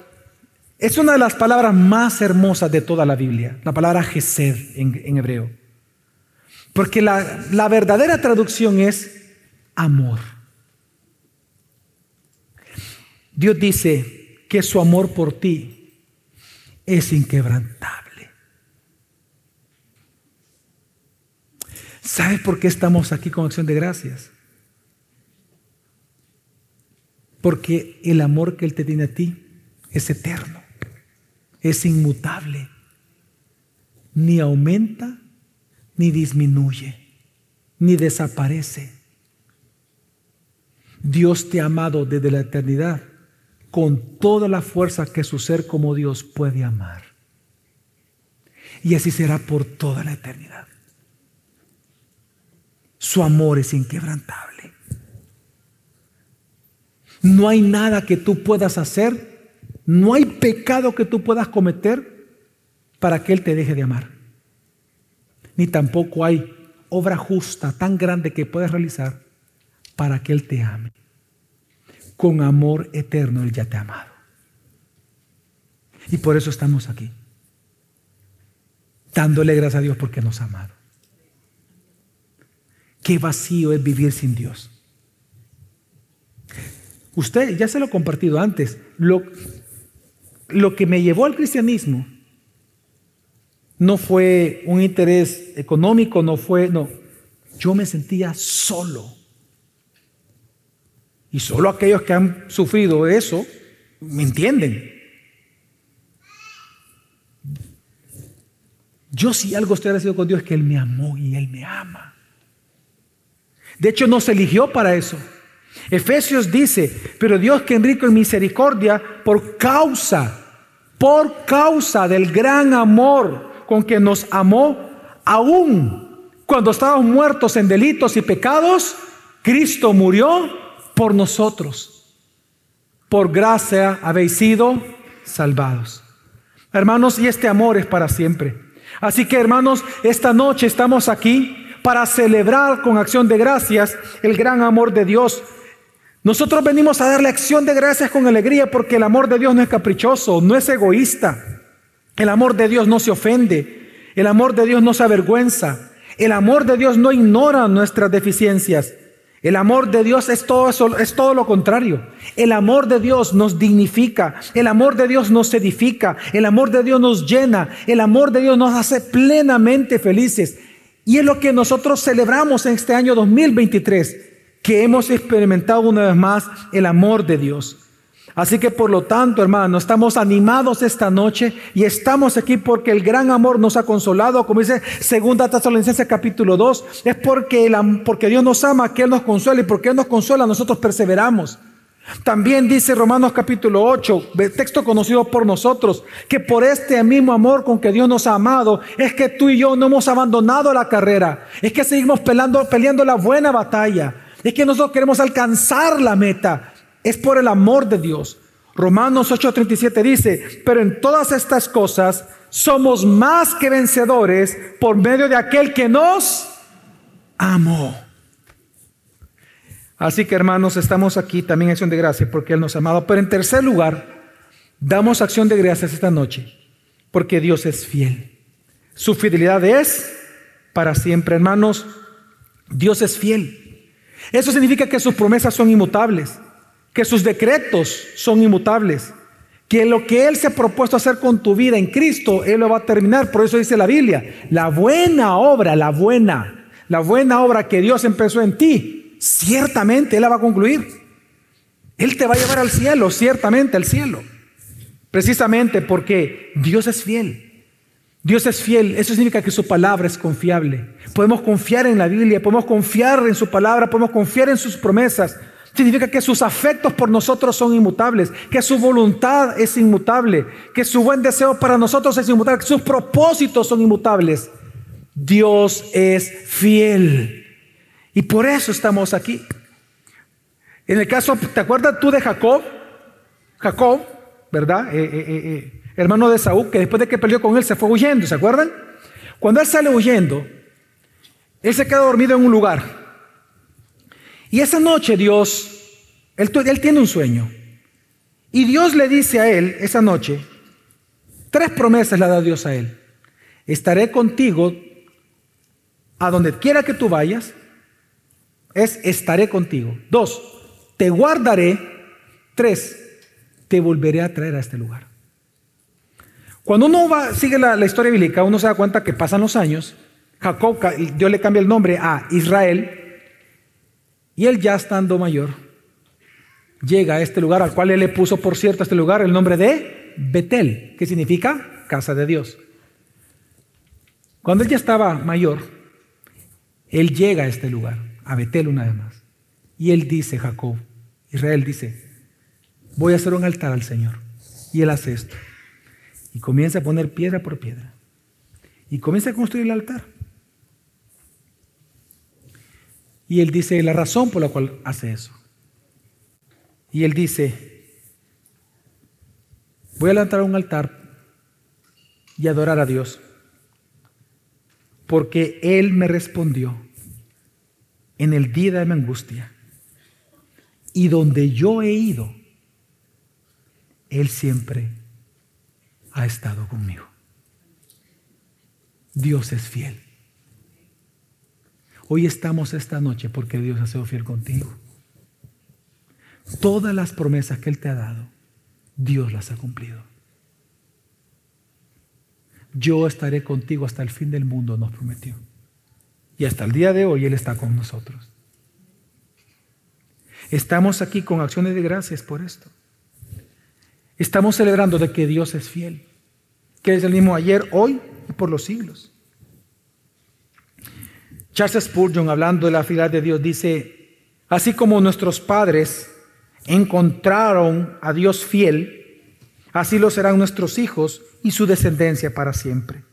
es una de las palabras más hermosas de toda la Biblia, la palabra Gesed en, hebreo. Porque la, la verdadera traducción es amor. Dios dice que su amor por ti es inquebrantable. ¿Sabes por qué estamos aquí con acción de gracias? Porque el amor que Él te tiene a ti es eterno, es inmutable, ni aumenta ni disminuye, ni desaparece. Dios te ha amado desde la eternidad con toda la fuerza que su ser como Dios puede amar. Y así será por toda la eternidad. Su amor es inquebrantable. No hay nada que tú puedas hacer, no hay pecado que tú puedas cometer para que Él te deje de amar. Ni tampoco hay obra justa tan grande que puedas realizar para que Él te ame. Con amor eterno Él ya te ha amado. Y por eso estamos aquí. Dándole gracias a Dios porque nos ha amado. Qué vacío es vivir sin Dios. Usted ya se lo he compartido antes. Lo, que me llevó al cristianismo no fue un interés económico, no fue, no. Yo me sentía solo. Y solo aquellos que han sufrido eso me entienden. Yo si algo estoy agradecido con Dios es que Él me amó y Él me ama. De hecho, no se eligió para eso. Efesios dice, pero Dios que en rico en misericordia, por causa, por causa del gran amor con que nos amó, aún cuando estábamos muertos en delitos y pecados, Cristo murió por nosotros. Por gracia habéis sido salvados. Hermanos, y este amor es para siempre. Así que hermanos, esta noche estamos aquí para celebrar con acción de gracias el gran amor de Dios nosotros venimos a darle acción de gracias con alegría porque el amor de Dios no es caprichoso, no es egoísta. El amor de Dios no se ofende. El amor de Dios no se avergüenza. El amor de Dios no ignora nuestras deficiencias. El amor de Dios es todo, eso, es todo lo contrario. El amor de Dios nos dignifica. El amor de Dios nos edifica. El amor de Dios nos llena. El amor de Dios nos hace plenamente felices. Y es lo que nosotros celebramos en este año 2023 que hemos experimentado una vez más el amor de Dios. Así que por lo tanto, hermano, estamos animados esta noche y estamos aquí porque el gran amor nos ha consolado, como dice Segunda Tesalonicenses capítulo 2, es porque, el, porque Dios nos ama, que Él nos consuela y porque Él nos consuela, nosotros perseveramos. También dice Romanos capítulo 8, texto conocido por nosotros, que por este mismo amor con que Dios nos ha amado, es que tú y yo no hemos abandonado la carrera, es que seguimos peleando, peleando la buena batalla. Es que nosotros queremos alcanzar la meta. Es por el amor de Dios. Romanos 8:37 dice, pero en todas estas cosas somos más que vencedores por medio de aquel que nos amó. Así que hermanos, estamos aquí también en acción de gracias porque Él nos amado. Pero en tercer lugar, damos acción de gracias esta noche porque Dios es fiel. Su fidelidad es para siempre, hermanos. Dios es fiel. Eso significa que sus promesas son inmutables, que sus decretos son inmutables, que lo que Él se ha propuesto hacer con tu vida en Cristo, Él lo va a terminar. Por eso dice la Biblia, la buena obra, la buena, la buena obra que Dios empezó en ti, ciertamente Él la va a concluir. Él te va a llevar al cielo, ciertamente al cielo. Precisamente porque Dios es fiel. Dios es fiel, eso significa que su palabra es confiable. Podemos confiar en la Biblia, podemos confiar en su palabra, podemos confiar en sus promesas. Significa que sus afectos por nosotros son inmutables, que su voluntad es inmutable, que su buen deseo para nosotros es inmutable, que sus propósitos son inmutables. Dios es fiel. Y por eso estamos aquí. En el caso, ¿te acuerdas tú de Jacob? Jacob, ¿verdad? Eh, eh, eh, hermano de Saúl, que después de que peleó con él se fue huyendo, ¿se acuerdan? Cuando él sale huyendo, él se queda dormido en un lugar. Y esa noche Dios, él, él tiene un sueño. Y Dios le dice a él esa noche, tres promesas le da Dios a él. Estaré contigo a donde quiera que tú vayas. Es estaré contigo. Dos, te guardaré. Tres, te volveré a traer a este lugar. Cuando uno va, sigue la, historia bíblica, uno se da cuenta que pasan los años, Jacob, Dios le cambia el nombre a Israel, y él ya estando mayor, llega a este lugar al cual él le puso, por cierto, a este lugar el nombre de Betel, que significa casa de Dios. Cuando él ya estaba mayor, él llega a este lugar, a Betel una vez más. Y él dice, Jacob, Israel dice, voy a hacer un altar al Señor. Y él hace esto. Y comienza a poner piedra por piedra. Y comienza a construir el altar. Y él dice la razón por la cual hace eso. Y él dice, voy a levantar un altar y adorar a Dios, porque Él me respondió en el día de mi angustia, y donde yo he ido, Él siempre ha estado conmigo. Dios es fiel. Hoy estamos esta noche porque Dios ha sido fiel contigo. Todas las promesas que Él te ha dado, Dios las ha cumplido. Yo estaré contigo hasta el fin del mundo, nos prometió. Y hasta el día de hoy Él está con nosotros. Estamos aquí con acciones de gracias por esto. Estamos celebrando de que Dios es fiel, que es el mismo ayer, hoy y por los siglos. Charles Spurgeon, hablando de la fidelidad de Dios, dice, así como nuestros padres encontraron a Dios fiel, así lo serán nuestros hijos y su descendencia para siempre.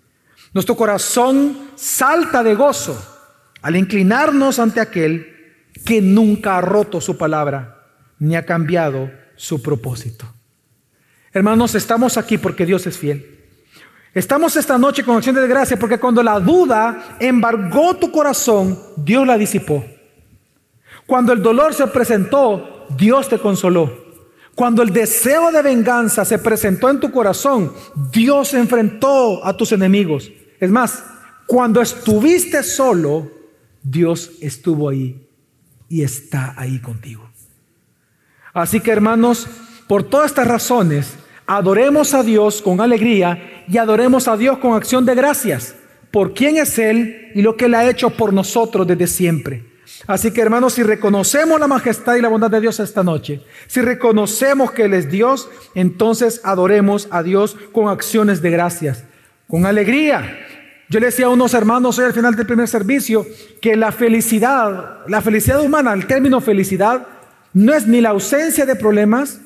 Nuestro corazón salta de gozo al inclinarnos ante aquel que nunca ha roto su palabra ni ha cambiado su propósito. Hermanos, estamos aquí porque Dios es fiel. Estamos esta noche con acción de gracia porque cuando la duda embargó tu corazón, Dios la disipó. Cuando el dolor se presentó, Dios te consoló. Cuando el deseo de venganza se presentó en tu corazón, Dios enfrentó a tus enemigos. Es más, cuando estuviste solo, Dios estuvo ahí y está ahí contigo. Así que hermanos, por todas estas razones, adoremos a Dios con alegría y adoremos a Dios con acción de gracias por quién es Él y lo que Él ha hecho por nosotros desde siempre. Así que hermanos, si reconocemos la majestad y la bondad de Dios esta noche, si reconocemos que Él es Dios, entonces adoremos a Dios con acciones de gracias, con alegría. Yo le decía a unos hermanos hoy al final del primer servicio que la felicidad, la felicidad humana, el término felicidad, no es ni la ausencia de problemas,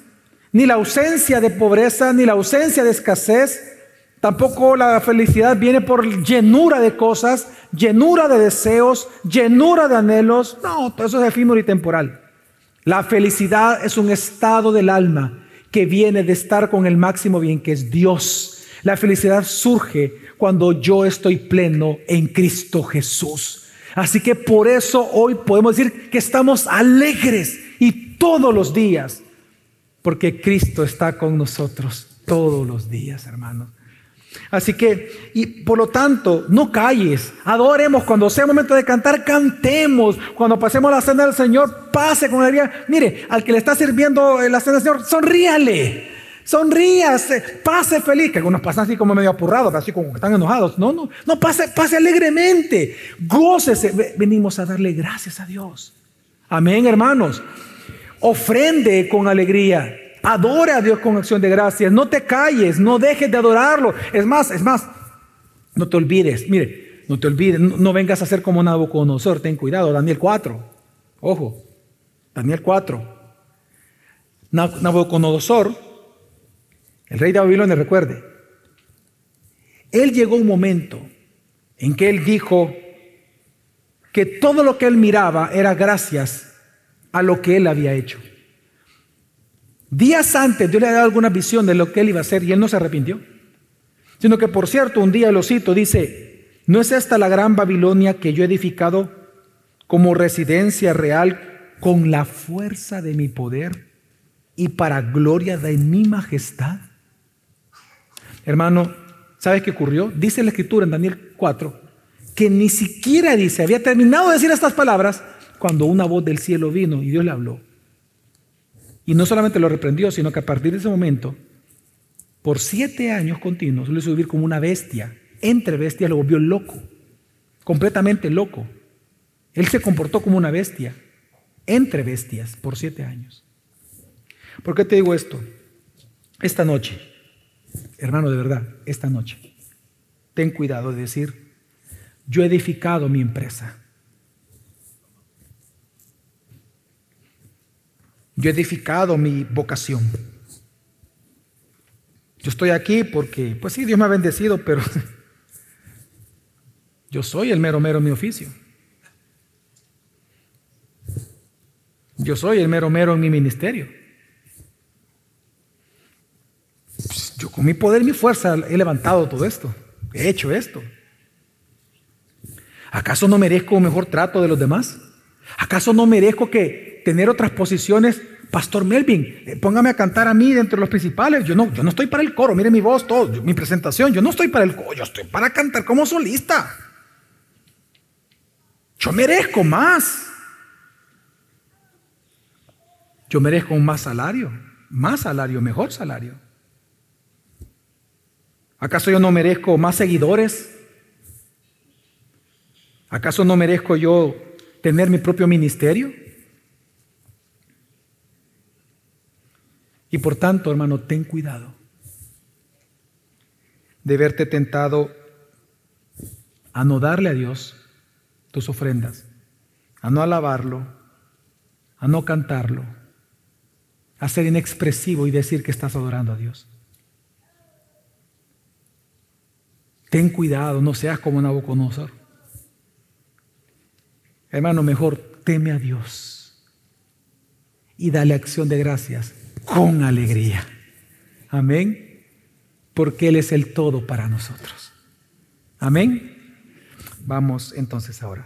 ni la ausencia de pobreza, ni la ausencia de escasez. Tampoco la felicidad viene por llenura de cosas, llenura de deseos, llenura de anhelos. No, todo eso es efímero y temporal. La felicidad es un estado del alma que viene de estar con el máximo bien que es Dios. La felicidad surge cuando yo estoy pleno en Cristo Jesús. Así que por eso hoy podemos decir que estamos alegres y todos los días porque Cristo está con nosotros todos los días, hermanos. Así que, y por lo tanto, no calles, adoremos cuando sea momento de cantar, cantemos. Cuando pasemos la cena del Señor, pase con alegría. Mire, al que le está sirviendo la cena del Señor, sonríale, sonríase, pase feliz. Que algunos pasan así como medio apurrados, así como que están enojados. No, no, no, pase, pase alegremente, gócese. Venimos a darle gracias a Dios. Amén, hermanos ofrende con alegría. Adora a Dios con acción de gracias. No te calles, no dejes de adorarlo. Es más, es más, no te olvides. Mire, no te olvides, no, vengas a ser como Nabucodonosor. Ten cuidado, Daniel 4. Ojo, Daniel 4. Nabucodonosor, el rey de Babilonia, recuerde, él llegó un momento en que él dijo que todo lo que él miraba era gracias a lo que él había hecho. Días antes Dios le había dado alguna visión de lo que él iba a hacer y él no se arrepintió. Sino que, por cierto, un día lo cito, dice, ¿no es esta la gran Babilonia que yo he edificado como residencia real con la fuerza de mi poder y para gloria de mi majestad? Hermano, ¿sabes qué ocurrió? Dice la escritura en Daniel 4 que ni siquiera dice, había terminado de decir estas palabras cuando una voz del cielo vino y Dios le habló. Y no solamente lo reprendió, sino que a partir de ese momento, por siete años continuos, lo hizo vivir como una bestia. Entre bestias lo volvió loco, completamente loco. Él se comportó como una bestia, entre bestias, por siete años. ¿Por qué te digo esto? Esta noche, hermano, de verdad, esta noche, ten cuidado de decir, yo he edificado mi empresa. Yo he edificado mi vocación. Yo estoy aquí porque, pues sí, Dios me ha bendecido, pero yo soy el mero mero en mi oficio. Yo soy el mero mero en mi ministerio. Pues, yo con mi poder y mi fuerza he levantado todo esto. He hecho esto. ¿Acaso no merezco un mejor trato de los demás? ¿Acaso no merezco que tener otras posiciones? Pastor Melvin, eh, póngame a cantar a mí dentro de los principales. Yo no, yo no estoy para el coro, mire mi voz, todo, mi presentación. Yo no estoy para el coro, yo estoy para cantar como solista. Yo merezco más. Yo merezco un más salario, más salario, mejor salario. ¿Acaso yo no merezco más seguidores? ¿Acaso no merezco yo tener mi propio ministerio? Y por tanto, hermano, ten cuidado de verte tentado a no darle a Dios tus ofrendas, a no alabarlo, a no cantarlo, a ser inexpresivo y decir que estás adorando a Dios. Ten cuidado, no seas como Nabucodonosor. Hermano, mejor teme a Dios y dale acción de gracias con alegría. Amén. Porque Él es el todo para nosotros. Amén. Vamos entonces ahora.